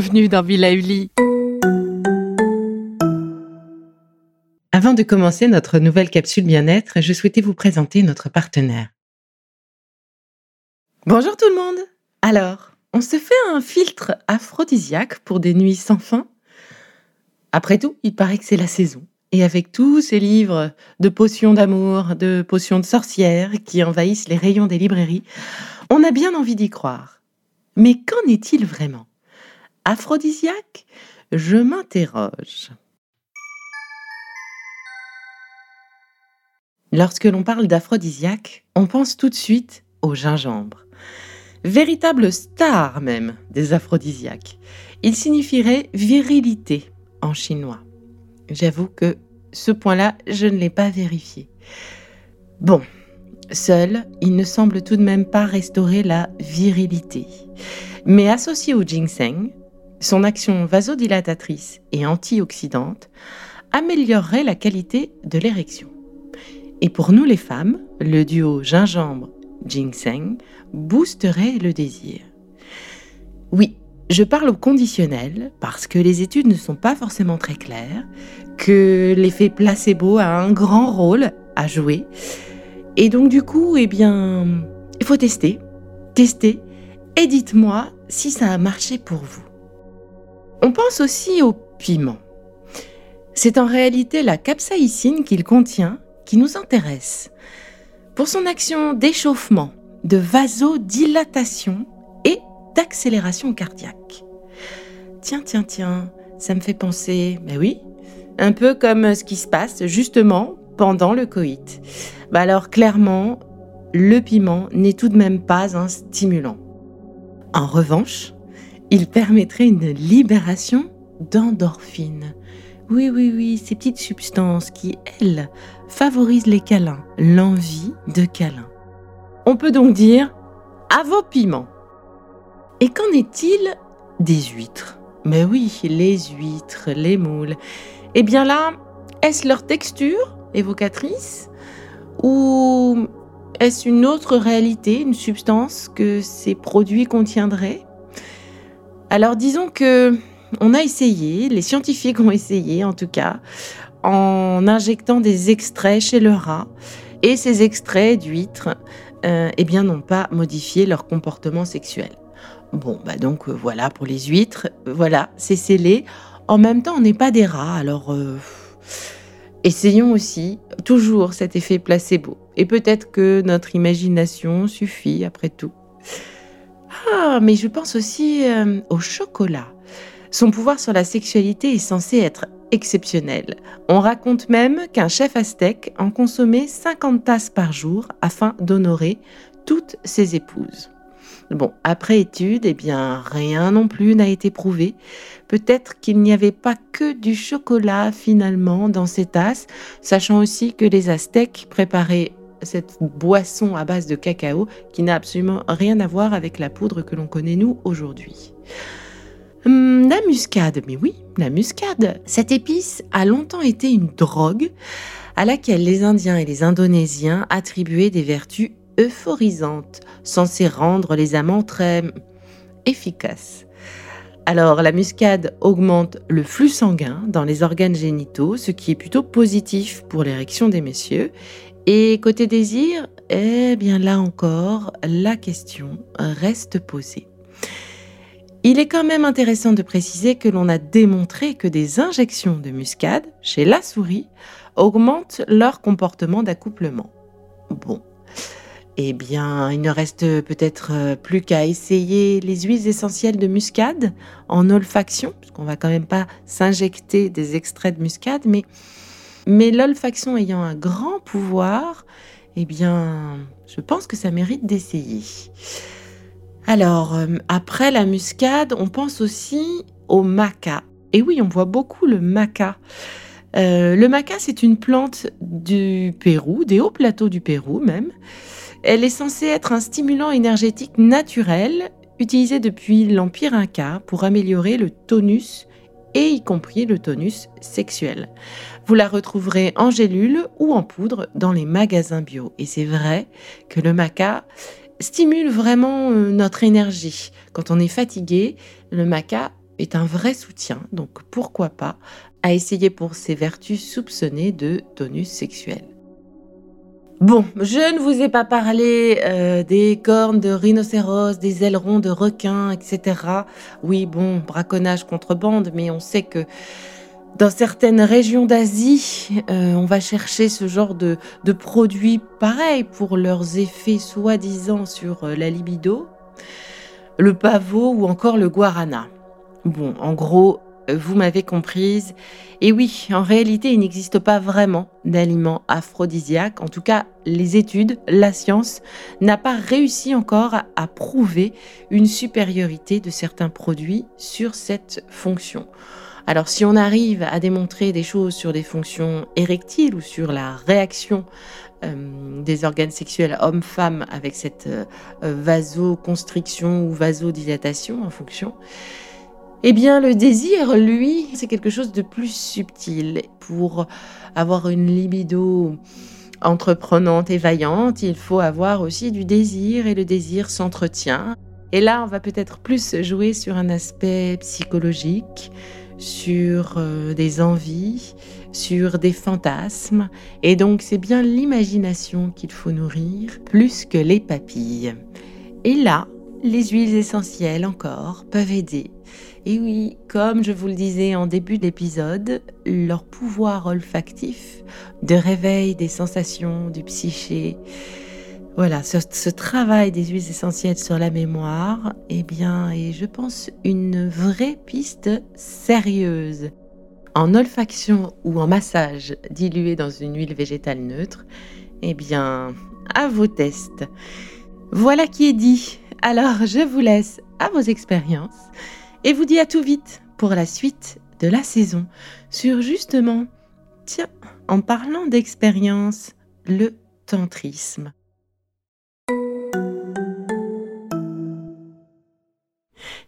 bienvenue dans Villa Uli. Avant de commencer notre nouvelle capsule bien-être, je souhaitais vous présenter notre partenaire. Bonjour tout le monde Alors, on se fait un filtre aphrodisiaque pour des nuits sans fin Après tout, il paraît que c'est la saison. Et avec tous ces livres de potions d'amour, de potions de sorcières qui envahissent les rayons des librairies, on a bien envie d'y croire. Mais qu'en est-il vraiment? Aphrodisiaque Je m'interroge. Lorsque l'on parle d'aphrodisiaque, on pense tout de suite au gingembre. Véritable star même des aphrodisiaques. Il signifierait virilité en chinois. J'avoue que ce point-là, je ne l'ai pas vérifié. Bon, seul, il ne semble tout de même pas restaurer la virilité. Mais associé au ginseng, son action vasodilatatrice et antioxydante améliorerait la qualité de l'érection. Et pour nous les femmes, le duo gingembre-ginseng boosterait le désir. Oui, je parle au conditionnel parce que les études ne sont pas forcément très claires, que l'effet placebo a un grand rôle à jouer. Et donc du coup, eh bien, il faut tester, tester, et dites-moi si ça a marché pour vous. On pense aussi au piment. C'est en réalité la capsaïcine qu'il contient qui nous intéresse. Pour son action d'échauffement, de vasodilatation et d'accélération cardiaque. Tiens, tiens, tiens, ça me fait penser, mais oui, un peu comme ce qui se passe justement pendant le coït. Bah alors clairement, le piment n'est tout de même pas un stimulant. En revanche, il permettrait une libération d'endorphines, oui, oui, oui, ces petites substances qui, elles, favorisent les câlins, l'envie de câlin. On peut donc dire à vos piments. Et qu'en est-il des huîtres? Mais oui, les huîtres, les moules. Eh bien là, est-ce leur texture évocatrice ou est-ce une autre réalité, une substance que ces produits contiendraient? Alors disons que on a essayé, les scientifiques ont essayé en tout cas, en injectant des extraits chez le rat. Et ces extraits d'huîtres, euh, eh bien, n'ont pas modifié leur comportement sexuel. Bon, bah donc euh, voilà pour les huîtres, voilà, c'est scellé. En même temps, on n'est pas des rats, alors euh, essayons aussi toujours cet effet placebo. Et peut-être que notre imagination suffit après tout. Ah, mais je pense aussi au chocolat. Son pouvoir sur la sexualité est censé être exceptionnel. On raconte même qu'un chef aztèque en consommait 50 tasses par jour afin d'honorer toutes ses épouses. Bon, après étude, eh bien, rien non plus n'a été prouvé. Peut-être qu'il n'y avait pas que du chocolat finalement dans ces tasses, sachant aussi que les Aztèques préparaient cette boisson à base de cacao qui n'a absolument rien à voir avec la poudre que l'on connaît nous aujourd'hui. Hum, la muscade, mais oui, la muscade. Cette épice a longtemps été une drogue à laquelle les Indiens et les Indonésiens attribuaient des vertus euphorisantes, censées rendre les amants très efficaces. Alors, la muscade augmente le flux sanguin dans les organes génitaux, ce qui est plutôt positif pour l'érection des messieurs. Et côté désir, eh bien là encore, la question reste posée. Il est quand même intéressant de préciser que l'on a démontré que des injections de muscade chez la souris augmentent leur comportement d'accouplement. Bon. Eh bien, il ne reste peut-être euh, plus qu'à essayer les huiles essentielles de muscade en olfaction, puisqu'on va quand même pas s'injecter des extraits de muscade, mais, mais l'olfaction ayant un grand pouvoir, eh bien, je pense que ça mérite d'essayer. Alors, euh, après la muscade, on pense aussi au maca. Et oui, on voit beaucoup le maca. Euh, le maca, c'est une plante du Pérou, des hauts plateaux du Pérou même. Elle est censée être un stimulant énergétique naturel utilisé depuis l'Empire Inca pour améliorer le tonus et y compris le tonus sexuel. Vous la retrouverez en gélule ou en poudre dans les magasins bio. Et c'est vrai que le maca stimule vraiment euh, notre énergie. Quand on est fatigué, le maca est un vrai soutien, donc pourquoi pas à essayer pour ses vertus soupçonnées de tonus sexuel. Bon, je ne vous ai pas parlé euh, des cornes de rhinocéros, des ailerons de requin, etc. Oui, bon, braconnage contrebande, mais on sait que dans certaines régions d'Asie, euh, on va chercher ce genre de, de produits pareils pour leurs effets soi-disant sur euh, la libido, le pavot ou encore le guarana. Bon, en gros, vous m'avez comprise. Et oui, en réalité, il n'existe pas vraiment d'aliments aphrodisiaques. En tout cas, les études, la science n'a pas réussi encore à prouver une supériorité de certains produits sur cette fonction. Alors si on arrive à démontrer des choses sur des fonctions érectiles ou sur la réaction euh, des organes sexuels hommes-femmes avec cette euh, vasoconstriction ou vasodilatation en fonction, eh bien, le désir, lui, c'est quelque chose de plus subtil. Pour avoir une libido entreprenante et vaillante, il faut avoir aussi du désir et le désir s'entretient. Et là, on va peut-être plus jouer sur un aspect psychologique, sur euh, des envies, sur des fantasmes. Et donc, c'est bien l'imagination qu'il faut nourrir plus que les papilles. Et là, les huiles essentielles encore peuvent aider et oui, comme je vous le disais en début d'épisode, leur pouvoir olfactif de réveil des sensations du psyché, voilà, ce, travail des huiles essentielles sur la mémoire, eh bien, est, je pense, une vraie piste sérieuse. En olfaction ou en massage dilué dans une huile végétale neutre, eh bien, à vos tests. Voilà qui est dit. Alors, je vous laisse à vos expériences et vous dis à tout vite pour la suite de la saison sur justement, tiens, en parlant d'expérience, le tantrisme.